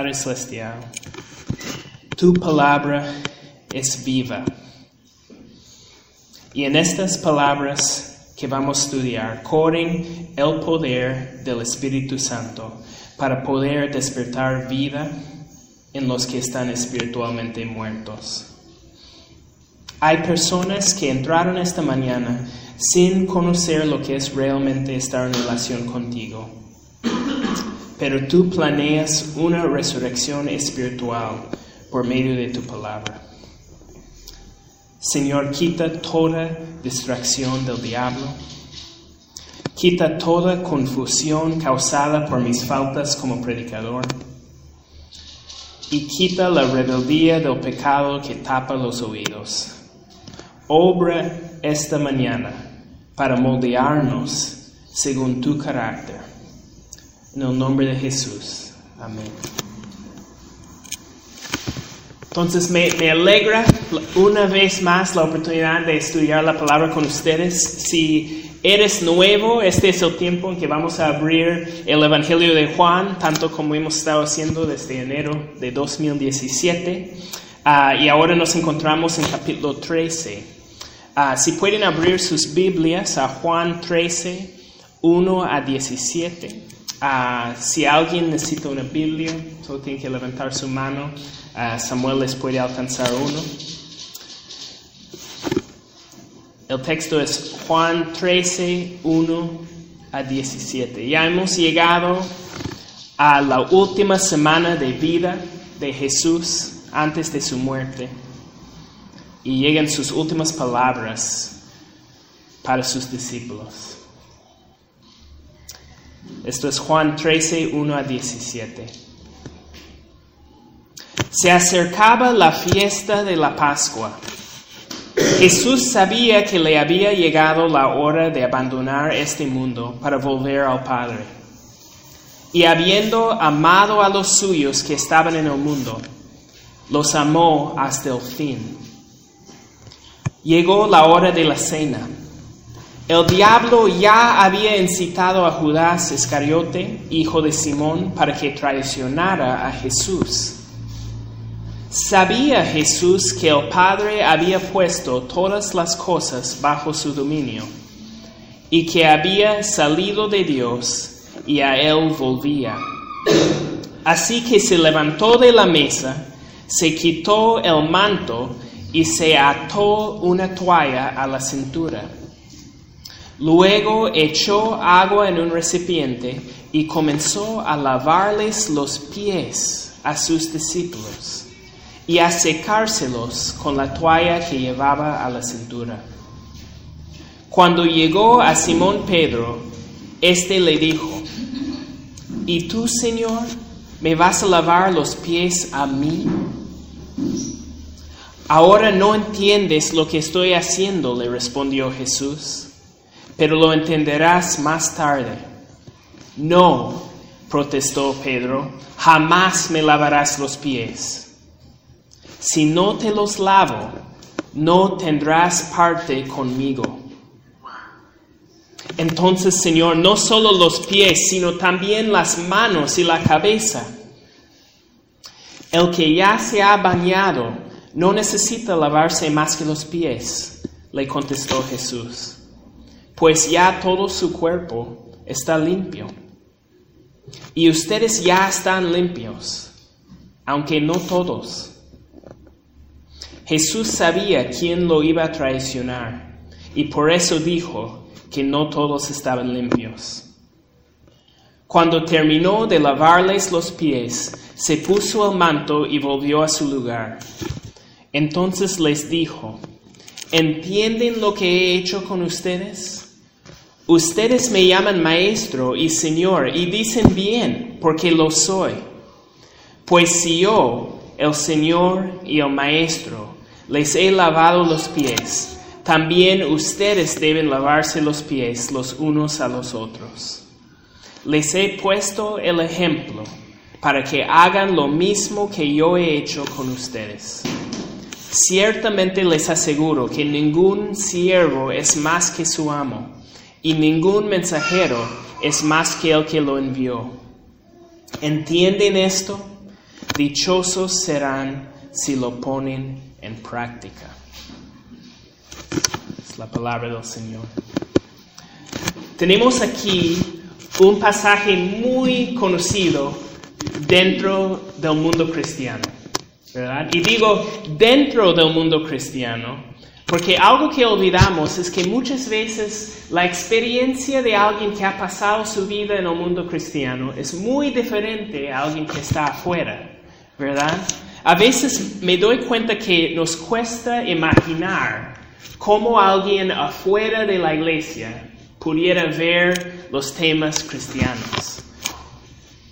Padre Celestial, tu palabra es viva. Y en estas palabras que vamos a estudiar corren el poder del Espíritu Santo para poder despertar vida en los que están espiritualmente muertos. Hay personas que entraron esta mañana sin conocer lo que es realmente estar en relación contigo. Pero tú planeas una resurrección espiritual por medio de tu palabra. Señor, quita toda distracción del diablo. Quita toda confusión causada por mis faltas como predicador. Y quita la rebeldía del pecado que tapa los oídos. Obra esta mañana para moldearnos según tu carácter. En el nombre de Jesús. Amén. Entonces me, me, alegra una vez más la oportunidad de estudiar la palabra con ustedes. Si eres nuevo, este es el tiempo en que vamos a abrir el Evangelio de Juan, tanto como hemos estado haciendo desde enero de 2017. Uh, y ahora nos encontramos en capítulo 13. Uh, si pueden abrir sus Biblias a Juan 13, 1 a 17. Uh, si alguien necesita una Biblia, solo tiene que levantar su mano. Uh, Samuel les puede alcanzar uno. El texto es Juan 13, 1 a 17. Ya hemos llegado a la última semana de vida de Jesús antes de su muerte. Y llegan sus últimas palabras para sus discípulos. Esto es Juan 13, 1 a 17. Se acercaba la fiesta de la Pascua. Jesús sabía que le había llegado la hora de abandonar este mundo para volver al Padre. Y habiendo amado a los suyos que estaban en el mundo, los amó hasta el fin. Llegó la hora de la cena. El diablo ya había incitado a Judas Iscariote, hijo de Simón, para que traicionara a Jesús. Sabía Jesús que el Padre había puesto todas las cosas bajo su dominio y que había salido de Dios y a él volvía. Así que se levantó de la mesa, se quitó el manto y se ató una toalla a la cintura. Luego echó agua en un recipiente y comenzó a lavarles los pies a sus discípulos y a secárselos con la toalla que llevaba a la cintura. Cuando llegó a Simón Pedro, éste le dijo, ¿Y tú, Señor, me vas a lavar los pies a mí? Ahora no entiendes lo que estoy haciendo, le respondió Jesús, pero lo entenderás más tarde. No, protestó Pedro, jamás me lavarás los pies. Si no te los lavo, no tendrás parte conmigo. Entonces, Señor, no solo los pies, sino también las manos y la cabeza. El que ya se ha bañado no necesita lavarse más que los pies, le contestó Jesús, pues ya todo su cuerpo está limpio. Y ustedes ya están limpios, aunque no todos. Jesús sabía quién lo iba a traicionar y por eso dijo que no todos estaban limpios. Cuando terminó de lavarles los pies, se puso el manto y volvió a su lugar. Entonces les dijo, ¿entienden lo que he hecho con ustedes? Ustedes me llaman maestro y señor y dicen bien, porque lo soy. Pues si yo, el señor y el maestro, les he lavado los pies, también ustedes deben lavarse los pies los unos a los otros. Les he puesto el ejemplo para que hagan lo mismo que yo he hecho con ustedes. Ciertamente les aseguro que ningún siervo es más que su amo, y ningún mensajero es más que el que lo envió. ¿Entienden esto? dichosos serán si lo ponen en práctica. Es la palabra del Señor. Tenemos aquí un pasaje muy conocido dentro del mundo cristiano, ¿verdad? Y digo dentro del mundo cristiano porque algo que olvidamos es que muchas veces la experiencia de alguien que ha pasado su vida en el mundo cristiano es muy diferente a alguien que está afuera, ¿verdad? A veces me doy cuenta que nos cuesta imaginar cómo alguien afuera de la iglesia pudiera ver los temas cristianos.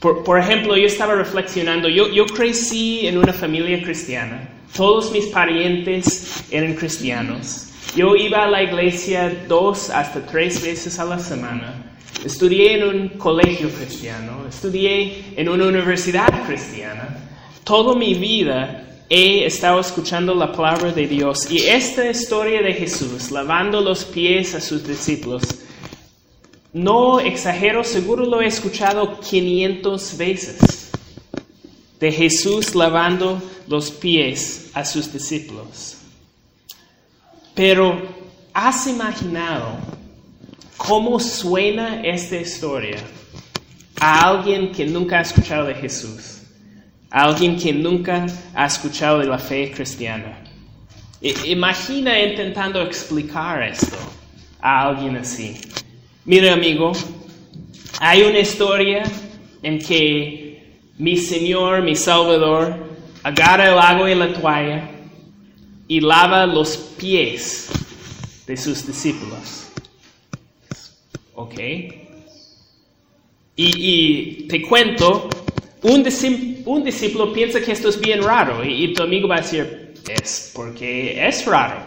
Por, ejemplo, yo estaba reflexionando, yo, yo crecí en una familia cristiana, todos mis parientes eran cristianos. Yo iba a la iglesia dos hasta tres veces a la semana. Estudié en un colegio cristiano, estudié en una universidad cristiana. Toda mi vida he estado escuchando la palabra de Dios y esta historia de Jesús, lavando los pies a sus discípulos, no exagero, seguro lo he escuchado 500 veces. De Jesús lavando los pies a sus discípulos. Pero, ¿has imaginado cómo suena esta historia a alguien que nunca ha escuchado de Jesús? A alguien que nunca ha escuchado de la fe cristiana. Imagina intentando explicar esto a alguien así. Mire amigo, hay una historia en que mi Señor, mi Salvador, agarra el agua y la toalla y lava los pies de sus discípulos. ¿Ok? Y, te cuento, un, discípulo piensa que esto es bien raro y, y tu amigo va a decir, es porque es raro.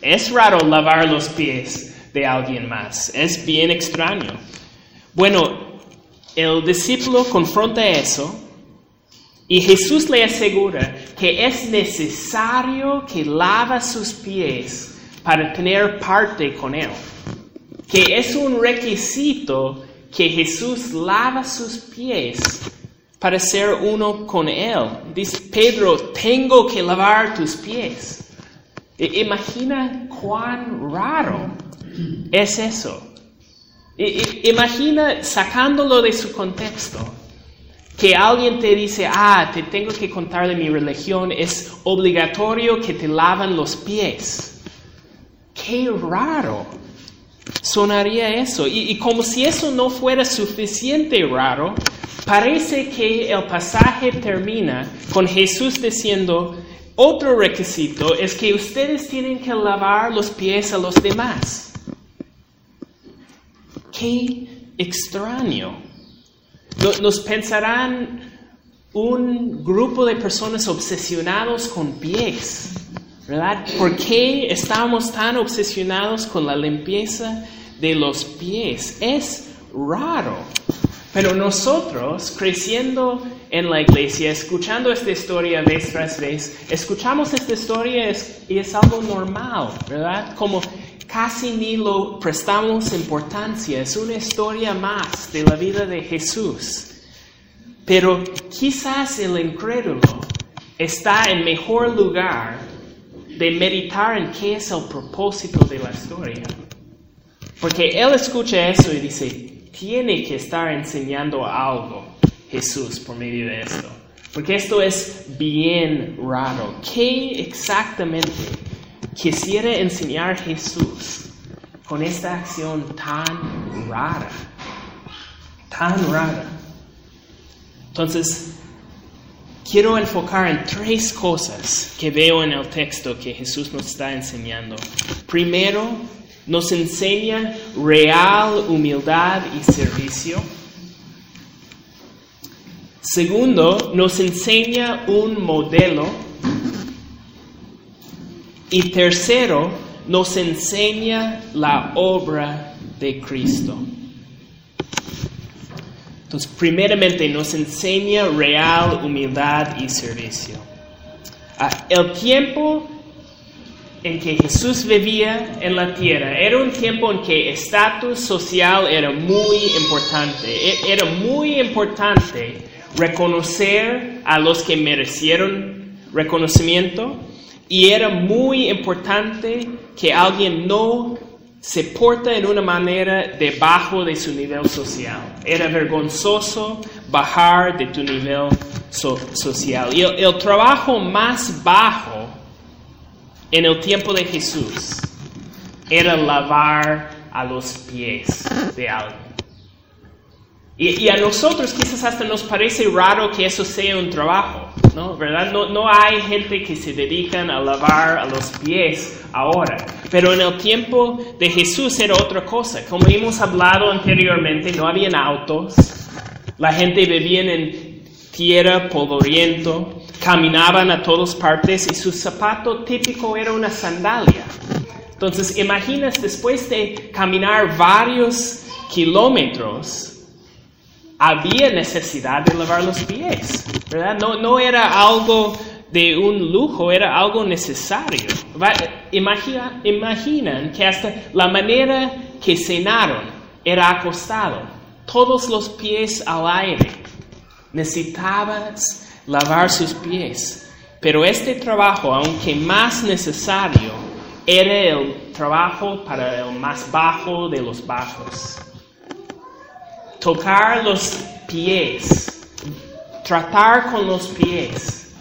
Es raro lavar los pies de alguien más. Es bien extraño. Bueno, el discípulo confronta eso y Jesús le asegura que es necesario que lava sus pies para tener parte con Él. Que es un requisito que Jesús lava sus pies para ser uno con Él. Dice Pedro, tengo que lavar tus pies. Imagina cuán raro es eso. Imagina sacándolo de su contexto que alguien te dice, ah, te tengo que contar de mi religión, es obligatorio que te lavan los pies. Qué raro sonaría eso. Y, como si eso no fuera suficiente raro, parece que el pasaje termina con Jesús diciendo, otro requisito es que ustedes tienen que lavar los pies a los demás. Qué extraño. Nos pensarán un grupo de personas obsesionados con pies, ¿verdad? ¿Por qué estamos tan obsesionados con la limpieza de los pies? Es raro. Pero nosotros, creciendo en la iglesia, escuchando esta historia vez tras vez, escuchamos esta historia y es algo normal, ¿verdad? Como casi ni lo prestamos importancia, es una historia más de la vida de Jesús. Pero quizás el incrédulo está en mejor lugar de meditar en qué es el propósito de la historia. Porque él escucha eso y dice, tiene que estar enseñando algo Jesús por medio de esto. Porque esto es bien raro. ¿Qué exactamente quisiera enseñar Jesús con esta acción tan rara, tan rara. Entonces, quiero enfocar en tres cosas que veo en el texto que Jesús nos está enseñando. Primero, nos enseña real humildad y servicio. Segundo, nos enseña un modelo y tercero, nos enseña la obra de Cristo. Entonces, primeramente nos enseña real humildad y servicio. Ah, el tiempo en que Jesús vivía en la tierra era un tiempo en que estatus social era muy importante. E, era muy importante reconocer a los que merecieron reconocimiento y era muy importante que alguien no se porta en una manera debajo de su nivel social. Era vergonzoso bajar de tu nivel social. Y el, trabajo más bajo en el tiempo de Jesús era lavar a los pies de alguien. Y, a nosotros quizás hasta nos parece raro que eso sea un trabajo, ¿no? ¿Verdad? No, no hay gente que se dedican a lavar a los pies ahora. Pero en el tiempo de Jesús era otra cosa. Como hemos hablado anteriormente, no habían autos. La gente vivía en tierra polvoriento, caminaban a todas partes y su zapato típico era una sandalia. Entonces, imaginas después de caminar varios kilómetros, había necesidad de lavar los pies, ¿verdad? No, no era algo de un lujo, era algo necesario. Imagina, imaginan que hasta la manera que cenaron era acostado, todos los pies al aire. Necesitabas lavar sus pies. Pero este trabajo, aunque más necesario, era el trabajo para el más bajo de los bajos tocar los pies, tratar con los pies,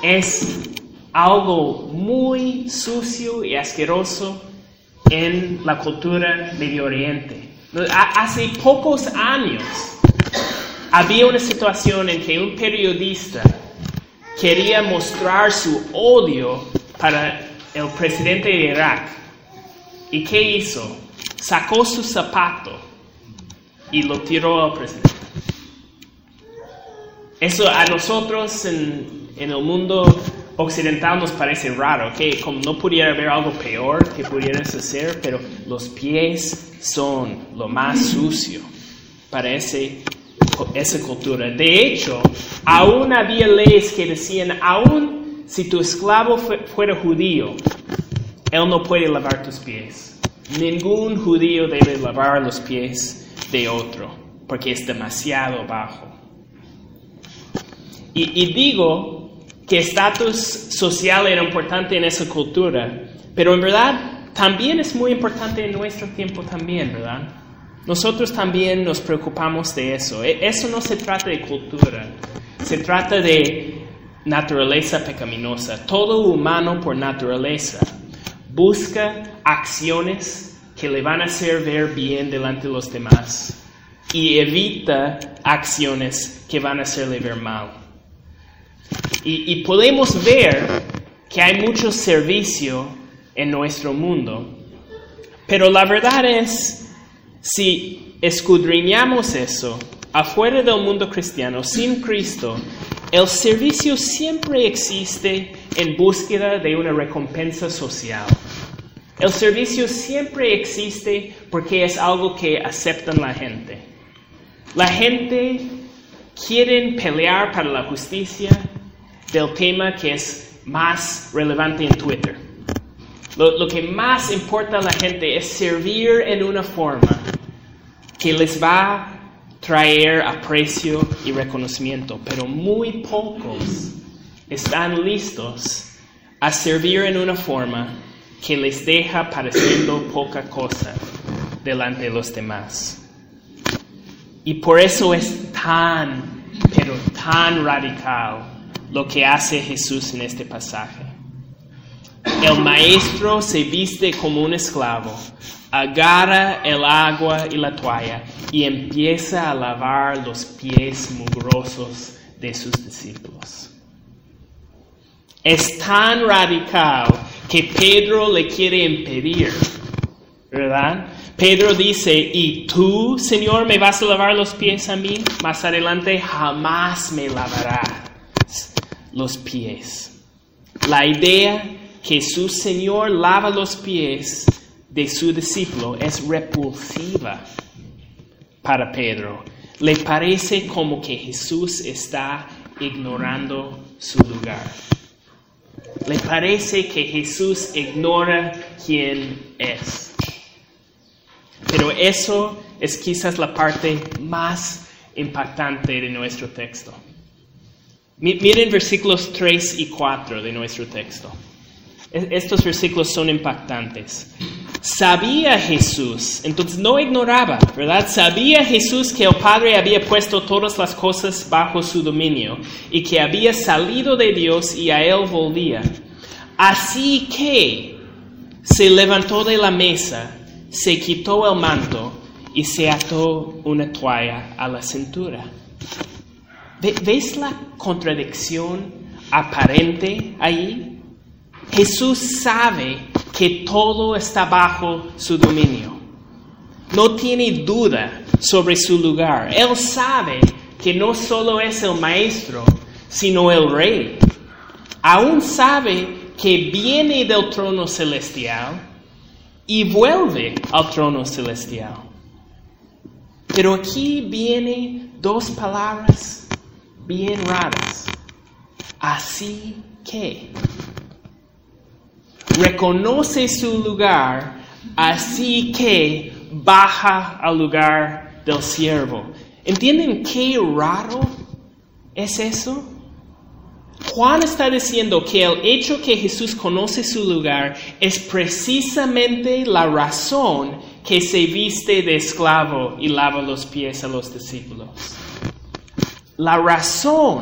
es algo muy sucio y asqueroso en la cultura Medio Oriente. Hace pocos años había una situación en que un periodista quería mostrar su odio para el presidente de Irak. ¿Y qué hizo? Sacó su zapato y lo tiró al presidente. Eso a nosotros en, el mundo occidental nos parece raro, que como no pudiera haber algo peor que pudieras hacer, pero los pies son lo más sucio para ese, esa cultura. De hecho, aún había leyes que decían, aún si tu esclavo fuera judío, él no puede lavar tus pies. Ningún judío debe lavar los pies de otro, porque es demasiado bajo. Y, digo que estatus social era importante en esa cultura, pero en verdad también es muy importante en nuestro tiempo también, ¿verdad? Nosotros también nos preocupamos de eso. E, eso no se trata de cultura, se trata de naturaleza pecaminosa. Todo humano por naturaleza busca acciones que le van a hacer ver bien delante de los demás y evita acciones que van a hacerle ver mal. Y, podemos ver que hay mucho servicio en nuestro mundo, pero la verdad es, si escudriñamos eso, afuera del mundo cristiano, sin Cristo, el servicio siempre existe en búsqueda de una recompensa social. El servicio siempre existe porque es algo que aceptan la gente. La gente quiere pelear para la justicia del tema que es más relevante en Twitter. Lo, que más importa a la gente es servir en una forma que les va a traer aprecio y reconocimiento, pero muy pocos están listos a servir en una forma que les deja pareciendo poca cosa delante de los demás. Y por eso es tan, pero tan radical lo que hace Jesús en este pasaje. El maestro se viste como un esclavo, agarra el agua y la toalla y empieza a lavar los pies mugrosos de sus discípulos. Es tan radical que Pedro le quiere impedir, ¿verdad? Pedro dice, ¿y tú, Señor, me vas a lavar los pies a mí? Más adelante, jamás me lavarás los pies. La idea que su Señor lava los pies de su discípulo es repulsiva para Pedro. Le parece como que Jesús está ignorando su lugar. Le parece que Jesús ignora quién es. Pero eso es quizás la parte más impactante de nuestro texto. Miren versículos 3 y 4 de nuestro texto. Estos versículos son impactantes. Sabía Jesús, entonces no ignoraba, ¿verdad? Sabía Jesús que el Padre había puesto todas las cosas bajo su dominio y que había salido de Dios y a Él volvía. Así que se levantó de la mesa, se quitó el manto y se ató una toalla a la cintura. ¿Ves la contradicción aparente ahí? Jesús sabe que todo está bajo su dominio. No tiene duda sobre su lugar. Él sabe que no solo es el maestro, sino el rey. Aún sabe que viene del trono celestial y vuelve al trono celestial. Pero aquí vienen dos palabras bien raras. Así que reconoce su lugar, así que baja al lugar del siervo. ¿Entienden qué raro es eso? Juan está diciendo que el hecho que Jesús conoce su lugar es precisamente la razón que se viste de esclavo y lava los pies a los discípulos. La razón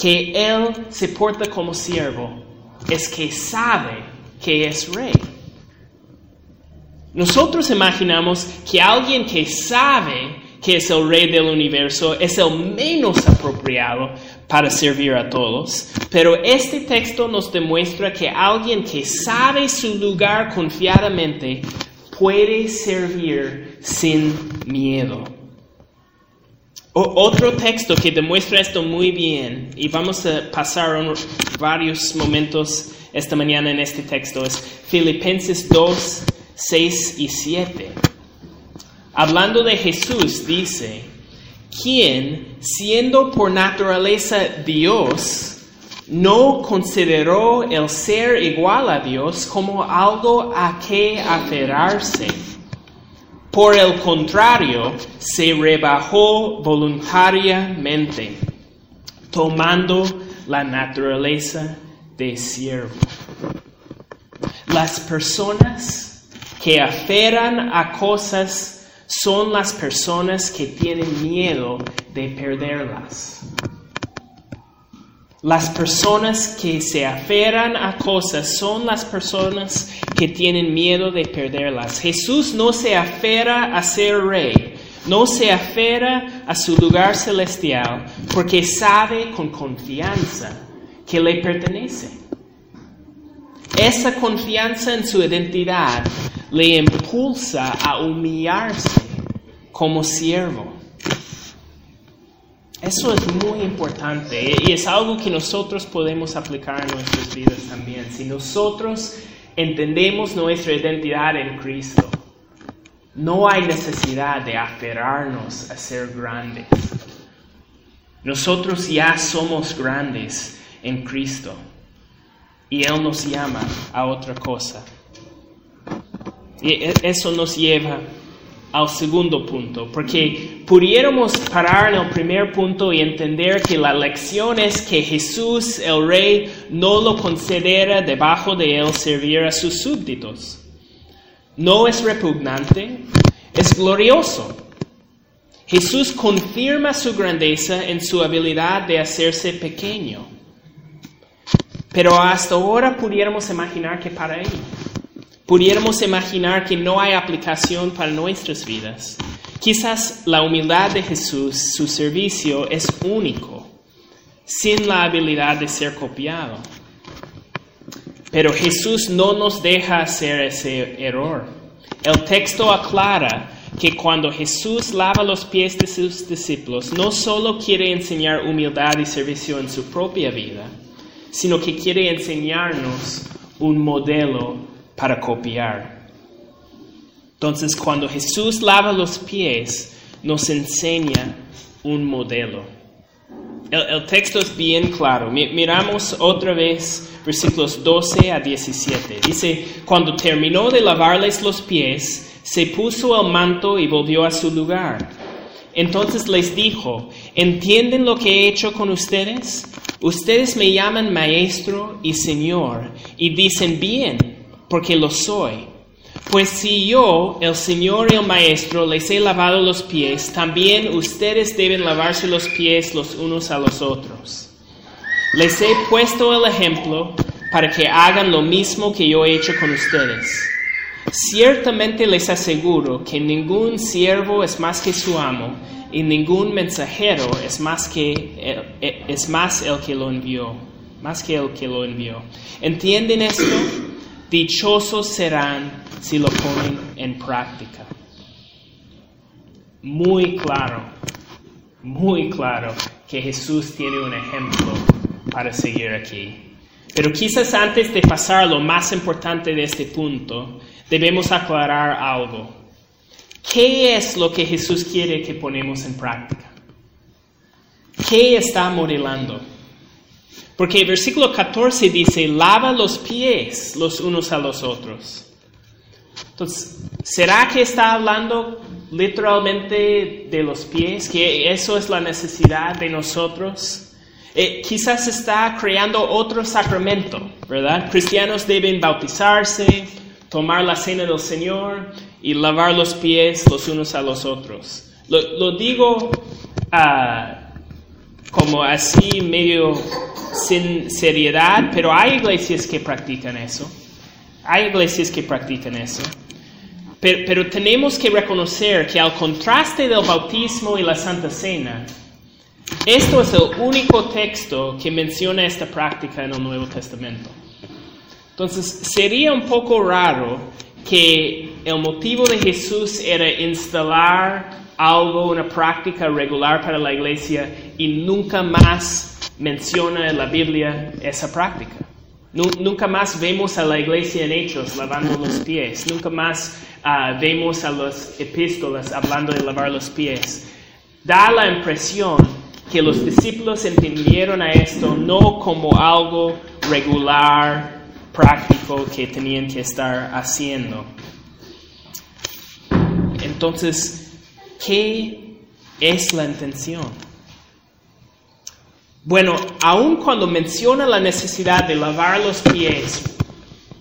que Él se porta como siervo es que sabe que es rey. Nosotros imaginamos que alguien que sabe que es el rey del universo es el menos apropiado para servir a todos, pero este texto nos demuestra que alguien que sabe su lugar confiadamente puede servir sin miedo. Otro texto que demuestra esto muy bien, y vamos a pasar varios momentos esta mañana en este texto, es Filipenses 2, 6 y 7. Hablando de Jesús, dice, quien, siendo por naturaleza Dios, no consideró el ser igual a Dios como algo a que aferrarse. Por el contrario, se rebajó voluntariamente, tomando la naturaleza de siervo. Las personas que aferran a cosas son las personas que tienen miedo de perderlas. Las personas que se aferran a cosas son las personas que tienen miedo de perderlas. Jesús no se aferra a ser rey, no se aferra a su lugar celestial porque sabe con confianza que le pertenece. Esa confianza en su identidad le impulsa a humillarse como siervo. Eso es muy importante y es algo que nosotros podemos aplicar en nuestras vidas también. Si nosotros entendemos nuestra identidad en Cristo, no hay necesidad de aferrarnos a ser grandes. Nosotros ya somos grandes en Cristo y Él nos llama a otra cosa. Y e, eso nos lleva al segundo punto, porque pudiéramos parar en el primer punto y entender que la lección es que Jesús, el Rey, no lo considera debajo de él servir a sus súbditos. No es repugnante, es glorioso. Jesús confirma su grandeza en su habilidad de hacerse pequeño. Pero hasta ahora pudiéramos imaginar que para él pudiéramos imaginar que no hay aplicación para nuestras vidas. Quizás la humildad de Jesús, su servicio, es único, sin la habilidad de ser copiado. Pero Jesús no nos deja hacer ese error. El texto aclara que cuando Jesús lava los pies de sus discípulos, no solo quiere enseñar humildad y servicio en su propia vida, sino que quiere enseñarnos un modelo para copiar. Entonces, cuando Jesús lava los pies, nos enseña un modelo. El, texto es bien claro. Miramos otra vez versículos 12 a 17. Dice, cuando terminó de lavarles los pies, se puso el manto y volvió a su lugar. Entonces les dijo, ¿entienden lo que he hecho con ustedes? Ustedes me llaman maestro y señor y dicen bien, porque lo soy. Pues si yo, el Señor y el Maestro, les he lavado los pies, también ustedes deben lavarse los pies los unos a los otros. Les he puesto el ejemplo para que hagan lo mismo que yo he hecho con ustedes. Ciertamente les aseguro que ningún siervo es más que su amo y ningún mensajero es más que es más el que lo envió, más que el que lo envió. ¿Entienden esto? Dichosos serán si lo ponen en práctica. Muy claro, muy claro que Jesús tiene un ejemplo para seguir aquí. Pero quizás antes de pasar lo más importante de este punto, debemos aclarar algo. ¿Qué es lo que Jesús quiere que ponemos en práctica? ¿Qué está modelando? Porque el versículo 14 dice, lava los pies los unos a los otros. Entonces, ¿será que está hablando literalmente de los pies? ¿Que eso es la necesidad de nosotros? Eh, quizás está creando otro sacramento, ¿verdad? Cristianos deben bautizarse, tomar la cena del Señor y lavar los pies los unos a los otros. Lo, digo ah, como así medio sin seriedad, pero hay iglesias que practican eso. Hay iglesias que practican eso. Pero, pero, tenemos que reconocer que al contraste del bautismo y la Santa Cena, esto es el único texto que menciona esta práctica en el Nuevo Testamento. Entonces, sería un poco raro que el motivo de Jesús era instalar algo, una práctica regular para la iglesia y nunca más menciona en la Biblia esa práctica. Nunca más vemos a la iglesia en hechos lavando los pies. Nunca más ah, vemos a los epístolas hablando de lavar los pies. Da la impresión que los discípulos entendieron a esto no como algo regular, práctico que tenían que estar haciendo. Entonces, ¿qué es la intención? Bueno, aun cuando menciona la necesidad de lavar los pies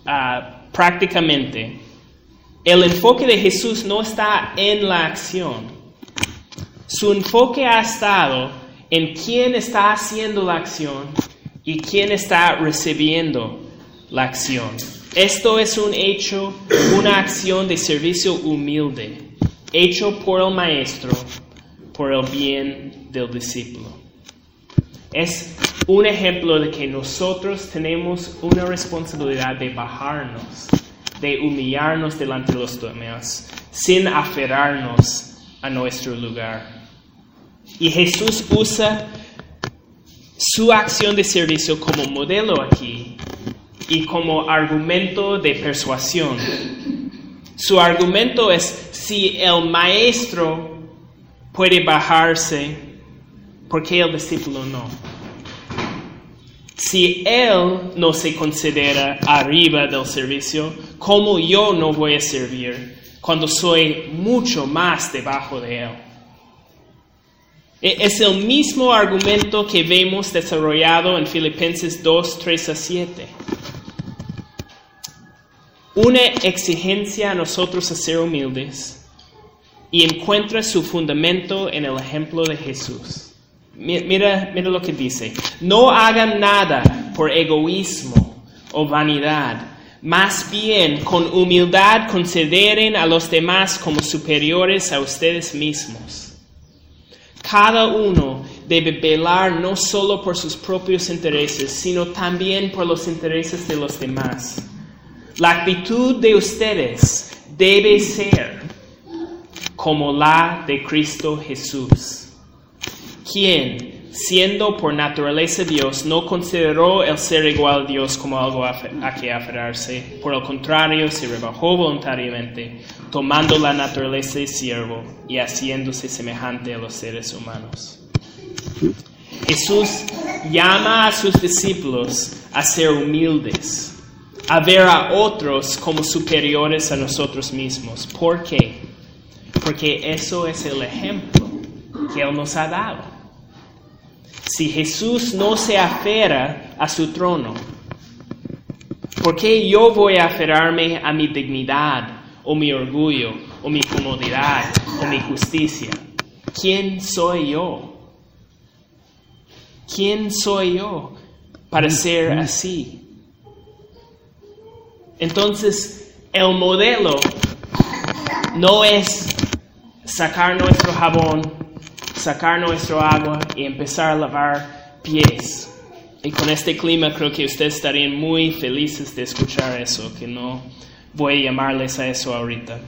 ah, prácticamente, el enfoque de Jesús no está en la acción. Su enfoque ha estado en quién está haciendo la acción y quién está recibiendo la acción. Esto es un hecho, una acción de servicio humilde, hecho por el maestro, por el bien del discípulo. Es un ejemplo de que nosotros tenemos una responsabilidad de bajarnos, de humillarnos delante de los demás, sin aferrarnos a nuestro lugar. Y Jesús usa su acción de servicio como modelo aquí y como argumento de persuasión. Su argumento es, si el maestro puede bajarse, ¿por qué el discípulo no? Si él no se considera arriba del servicio, ¿cómo yo no voy a servir cuando soy mucho más debajo de él? E-, es el mismo argumento que vemos desarrollado en Filipenses 2, 3 a 7 una exigencia a nosotros a ser humildes y encuentra su fundamento en el ejemplo de Jesús. Mira, mira lo que dice. No hagan nada por egoísmo o vanidad. Más bien, con humildad consideren a los demás como superiores a ustedes mismos. Cada uno debe velar no solo por sus propios intereses, sino también por los intereses de los demás. La actitud de ustedes debe ser como la de Cristo Jesús, quien, siendo por naturaleza Dios, no consideró el ser igual a Dios como algo a que aferrarse. Por el contrario, se rebajó voluntariamente, tomando la naturaleza de siervo y haciéndose semejante a los seres humanos. Jesús llama a sus discípulos a ser humildes a ver a otros como superiores a nosotros mismos. ¿Por qué? Porque eso es el ejemplo que Él nos ha dado. Si Jesús no se aferra a su trono, ¿por qué yo voy a aferrarme a mi dignidad o mi orgullo o mi comodidad o mi justicia? ¿Quién soy yo? ¿Quién soy yo para ser así? Entonces, el modelo no es sacar nuestro jabón, sacar nuestro agua y empezar a lavar pies. Y con este clima creo que ustedes estarían muy felices de escuchar eso, que no voy a llamarles a eso ahorita.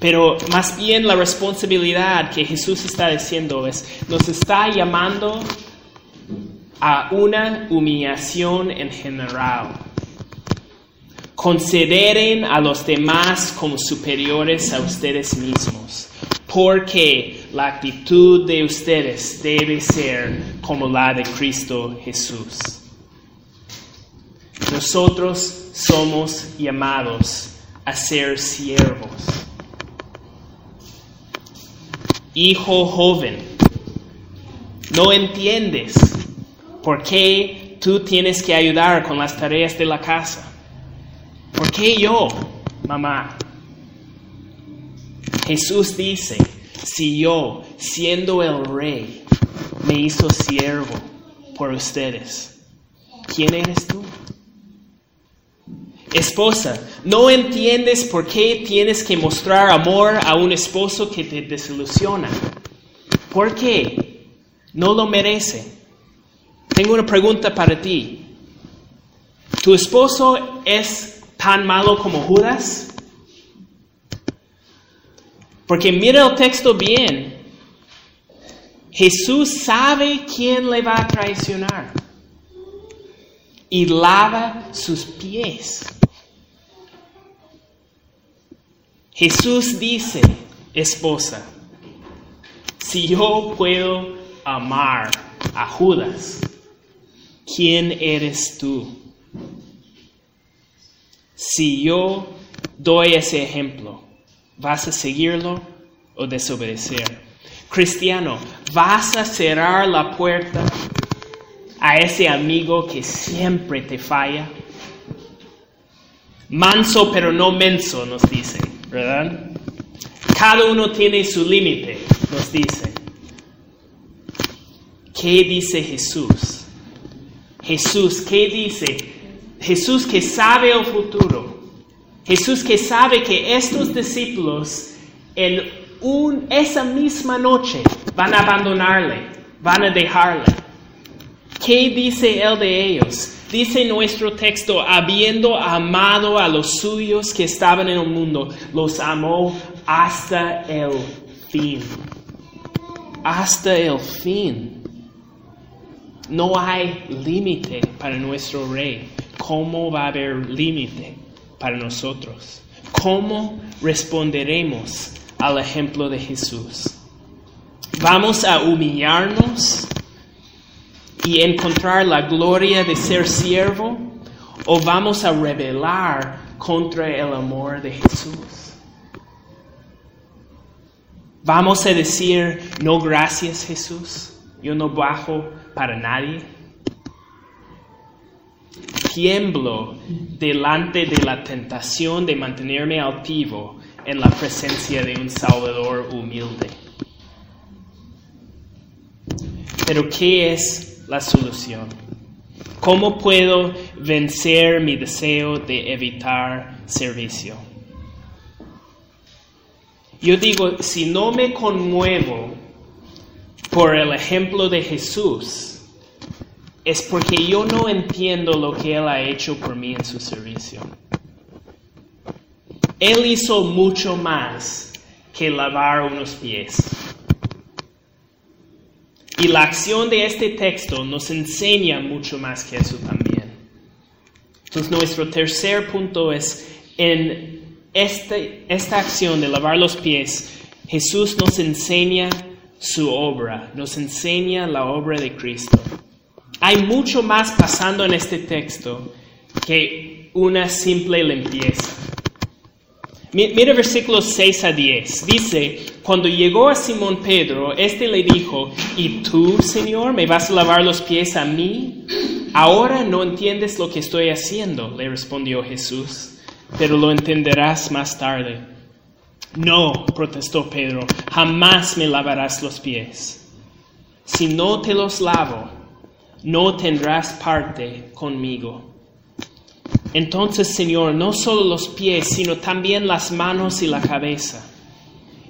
Pero más bien la responsabilidad que Jesús está diciendo es, nos está llamando a una humillación en general. Consideren a los demás como superiores a ustedes mismos, porque la actitud de ustedes debe ser como la de Cristo Jesús. Nosotros somos llamados a ser siervos. Hijo joven, no entiendes por qué tú tienes que ayudar con las tareas de la casa. ¿Por qué yo, mamá? Jesús dice, si yo, siendo el rey, me hizo siervo por ustedes, ¿quién eres tú? Esposa, ¿no entiendes por qué tienes que mostrar amor a un esposo que te desilusiona? ¿Por qué? No lo merece. Tengo una pregunta para ti. ¿Tu esposo es tan malo como Judas? Porque mira el texto bien. Jesús sabe quién le va a traicionar y lava sus pies. Jesús dice, esposa, si yo puedo amar a Judas, ¿quién eres tú? Si yo doy ese ejemplo, ¿vas a seguirlo o desobedecer? Cristiano, ¿vas a cerrar la puerta a ese amigo que siempre te falla? Manso pero no menso, nos dicen, ¿verdad? Cada uno tiene su límite, nos dicen. ¿Qué dice Jesús? Jesús, ¿qué dice? Jesús que sabe el futuro. Jesús que sabe que estos discípulos en un, esa misma noche van a abandonarle, van a dejarle. ¿Qué dice él de ellos? Dice nuestro texto, habiendo amado a los suyos que estaban en el mundo, los amó hasta el fin. Hasta el fin. No hay límite para nuestro rey. ¿Cómo va a haber límite para nosotros? ¿Cómo responderemos al ejemplo de Jesús? ¿Vamos a humillarnos y encontrar la gloria de ser siervo? ¿O vamos a rebelar contra el amor de Jesús? ¿Vamos a decir, no gracias Jesús? Yo no bajo para nadie tiemblo delante de la tentación de mantenerme altivo en la presencia de un Salvador humilde. Pero ¿qué es la solución? ¿Cómo puedo vencer mi deseo de evitar servicio? Yo digo, si no me conmuevo por el ejemplo de Jesús, es porque yo no entiendo lo que Él ha hecho por mí en su servicio. Él hizo mucho más que lavar unos pies. Y la acción de este texto nos enseña mucho más que eso también. Entonces nuestro tercer punto es, en este, esta acción de lavar los pies, Jesús nos enseña su obra, nos enseña la obra de Cristo. Hay mucho más pasando en este texto que una simple limpieza. Mi- Mira versículos 6 a 10. Dice, cuando llegó a Simón Pedro, este le dijo, ¿y tú, Señor, me vas a lavar los pies a mí? Ahora no entiendes lo que estoy haciendo, le respondió Jesús, pero lo entenderás más tarde. No, protestó Pedro, jamás me lavarás los pies. Si no te los lavo, no tendrás parte conmigo. Entonces, Señor, no solo los pies, sino también las manos y la cabeza.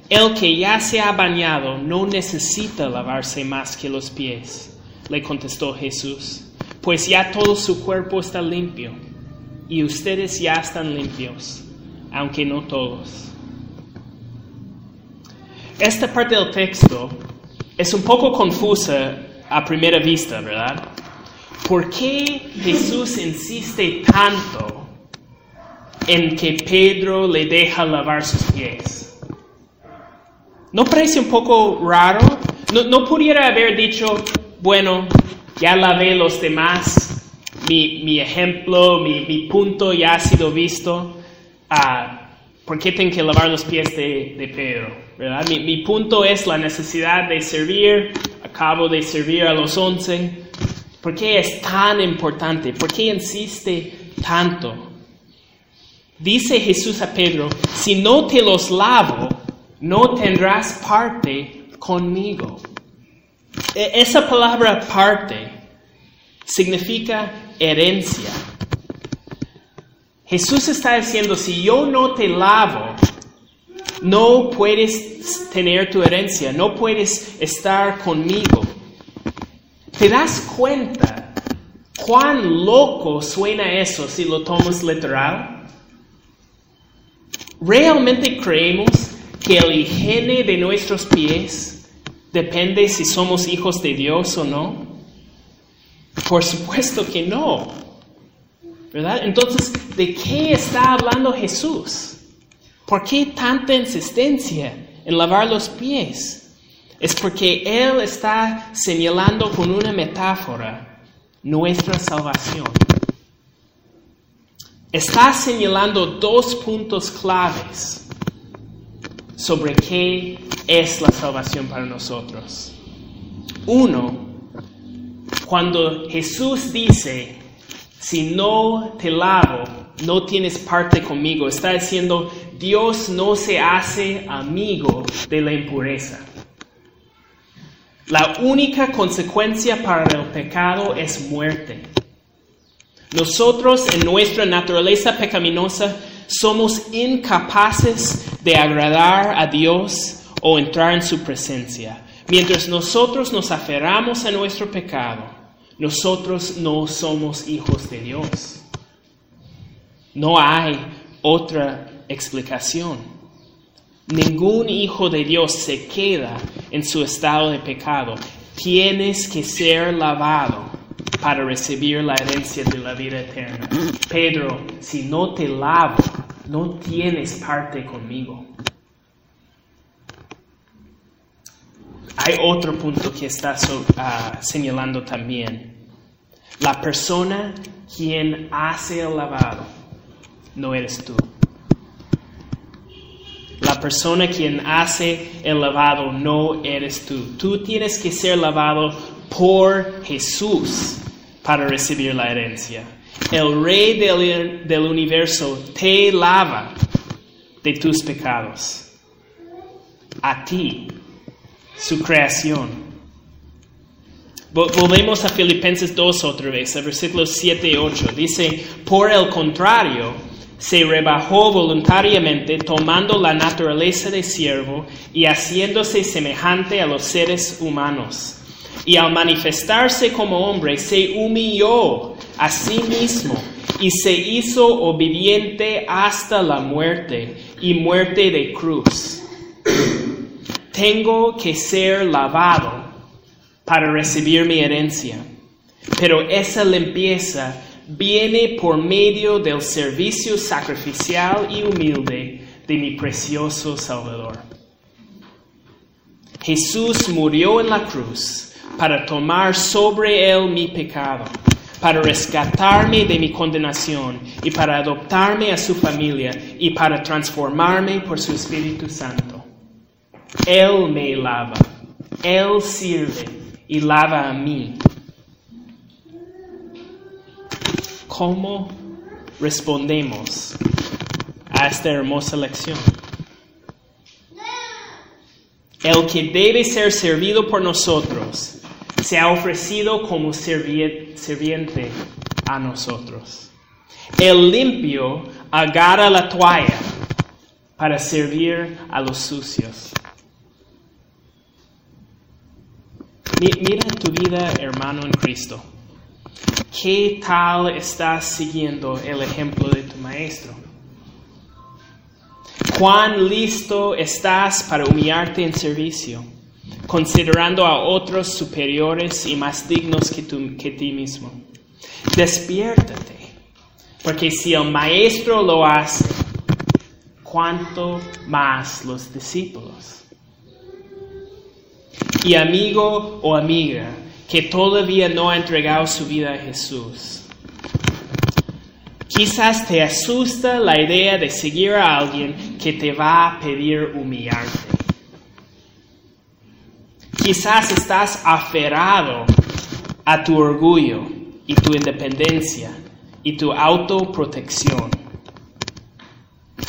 El que ya se ha bañado no necesita lavarse más que los pies, le contestó Jesús, pues ya todo su cuerpo está limpio, y ustedes ya están limpios, aunque no todos. Esta parte del texto es un poco confusa a primera vista, ¿verdad? ¿Por qué Jesús insiste tanto en que Pedro le deja lavar sus pies? ¿No parece un poco raro? ¿No, no pudiera haber dicho, bueno, ya lavé los demás, mi, mi ejemplo, mi, mi punto ya ha sido visto, ah, ¿por qué tengo que lavar los pies de, de Pedro? ¿Verdad? Mi, mi punto es la necesidad de servir, acabo de servir a los once. ¿Por qué es tan importante? ¿Por qué insiste tanto? Dice Jesús a Pedro, si no te los lavo, no tendrás parte conmigo. E- Esa palabra parte significa herencia. Jesús está diciendo, si yo no te lavo, no puedes tener tu herencia, no puedes estar conmigo. ¿Te das cuenta cuán loco suena eso si lo tomas literal? ¿Realmente creemos que el higiene de nuestros pies depende si somos hijos de Dios o no? Por supuesto que no. ¿Verdad? Entonces, ¿de qué está hablando Jesús? ¿Por qué tanta insistencia en lavar los pies? Es porque Él está señalando con una metáfora nuestra salvación. Está señalando dos puntos claves sobre qué es la salvación para nosotros. Uno, cuando Jesús dice, si no te lavo, no tienes parte conmigo, está diciendo, Dios no se hace amigo de la impureza. La única consecuencia para el pecado es muerte. Nosotros en nuestra naturaleza pecaminosa somos incapaces de agradar a Dios o entrar en su presencia. Mientras nosotros nos aferramos a nuestro pecado, nosotros no somos hijos de Dios. No hay otra explicación. Ningún hijo de Dios se queda en su estado de pecado. Tienes que ser lavado para recibir la herencia de la vida eterna. Pedro, si no te lavo, no tienes parte conmigo. Hay otro punto que está ah, señalando también. La persona quien hace el lavado no eres tú. La persona quien hace el lavado no eres tú. Tú tienes que ser lavado por Jesús para recibir la herencia. El rey del, del universo te lava de tus pecados. A ti, su creación. Vol- Volvemos a Filipenses 2 otra vez, a versículos 7 y 8. Dice, por el contrario, se rebajó voluntariamente tomando la naturaleza de siervo y haciéndose semejante a los seres humanos. Y al manifestarse como hombre, se humilló a sí mismo y se hizo obediente hasta la muerte y muerte de cruz. Tengo que ser lavado para recibir mi herencia. Pero esa limpieza viene por medio del servicio sacrificial y humilde de mi precioso Salvador. Jesús murió en la cruz para tomar sobre él mi pecado, para rescatarme de mi condenación y para adoptarme a su familia y para transformarme por su Espíritu Santo. Él me lava, Él sirve y lava a mí. ¿Cómo respondemos a esta hermosa lección? El que debe ser servido por nosotros se ha ofrecido como serviente a nosotros. El limpio agarra la toalla para servir a los sucios. Mira tu vida, hermano en Cristo. ¿Qué tal estás siguiendo el ejemplo de tu maestro? ¿Cuán listo estás para humillarte en servicio, considerando a otros superiores y más dignos que, tú, que ti mismo? Despiértate, porque si el maestro lo hace, ¿cuánto más los discípulos? Y amigo o amiga que todavía no ha entregado su vida a Jesús, Quizás te asusta la idea de seguir a alguien que te va a pedir humillarte. Quizás estás aferrado a tu orgullo y tu independencia y tu autoprotección.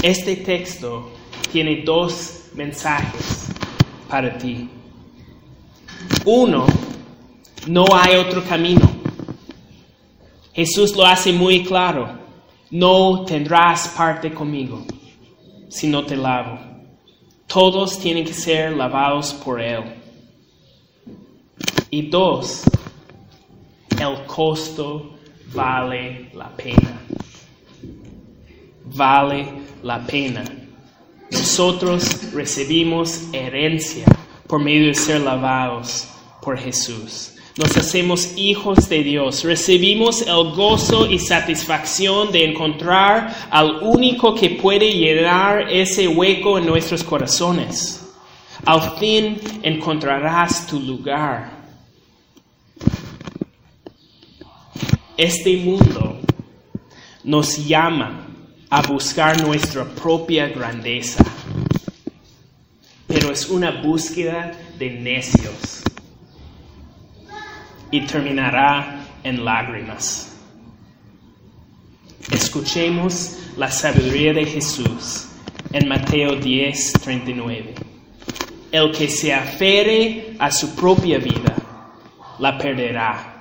Este texto tiene dos mensajes para ti. Uno, no hay otro camino. Jesús lo hace muy claro no tendrás parte conmigo si no te lavo. Todos tienen que ser lavados por Él. Y dos, el costo vale la pena. Vale la pena. Nosotros recibimos herencia por medio de ser lavados por Jesús nos hacemos hijos de Dios, recibimos el gozo y satisfacción de encontrar al único que puede llenar ese hueco en nuestros corazones. Al fin encontrarás tu lugar. Este mundo nos llama a buscar nuestra propia grandeza, pero es una búsqueda de necios y terminará en lágrimas. Escuchemos la sabiduría de Jesús en Mateo 10, 39. El que se afere a su propia vida, la perderá.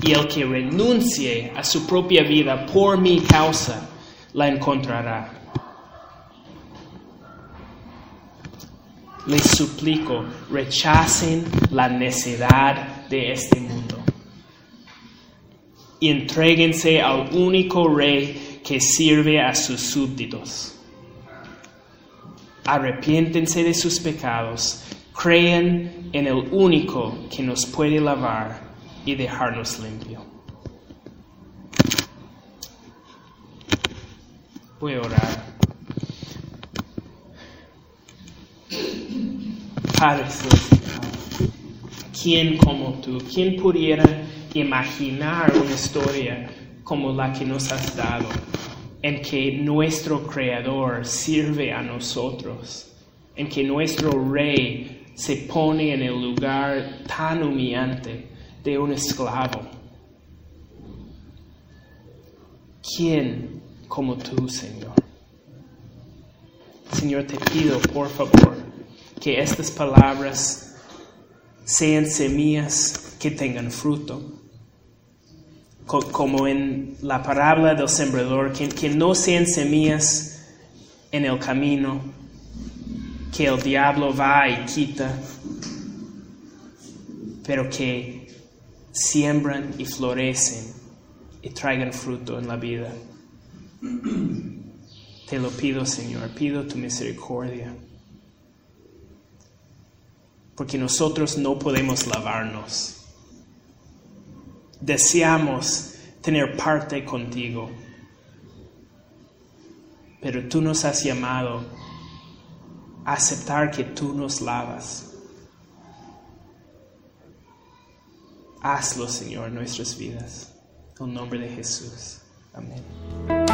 Y el que renuncie a su propia vida por mi causa, la encontrará. Les suplico, rechacen la necedad de este mundo. Y entréguense al único rey que sirve a sus súbditos. Arrepiéntense de sus pecados, crean en el único que nos puede lavar y dejarnos limpio. Voy a orar. Padre ¿Quién como tú? ¿Quién pudiera imaginar una historia como la que nos has dado, en que nuestro Creador sirve a nosotros, en que nuestro Rey se pone en el lugar tan humillante de un esclavo? ¿Quién como tú, Señor? Señor, te pido, por favor, que estas palabras sean semillas que tengan fruto. Como en la parábola del sembrador, que, no sean semillas en el camino que el diablo va y quita, pero que siembran y florecen y traigan fruto en la vida. Te lo pido, Señor, pido tu misericordia porque nosotros no podemos lavarnos. Deseamos tener parte contigo, pero tú nos has llamado a aceptar que tú nos lavas, Hazlo, Señor, en nuestras vidas. En el nombre de Jesús. Amén.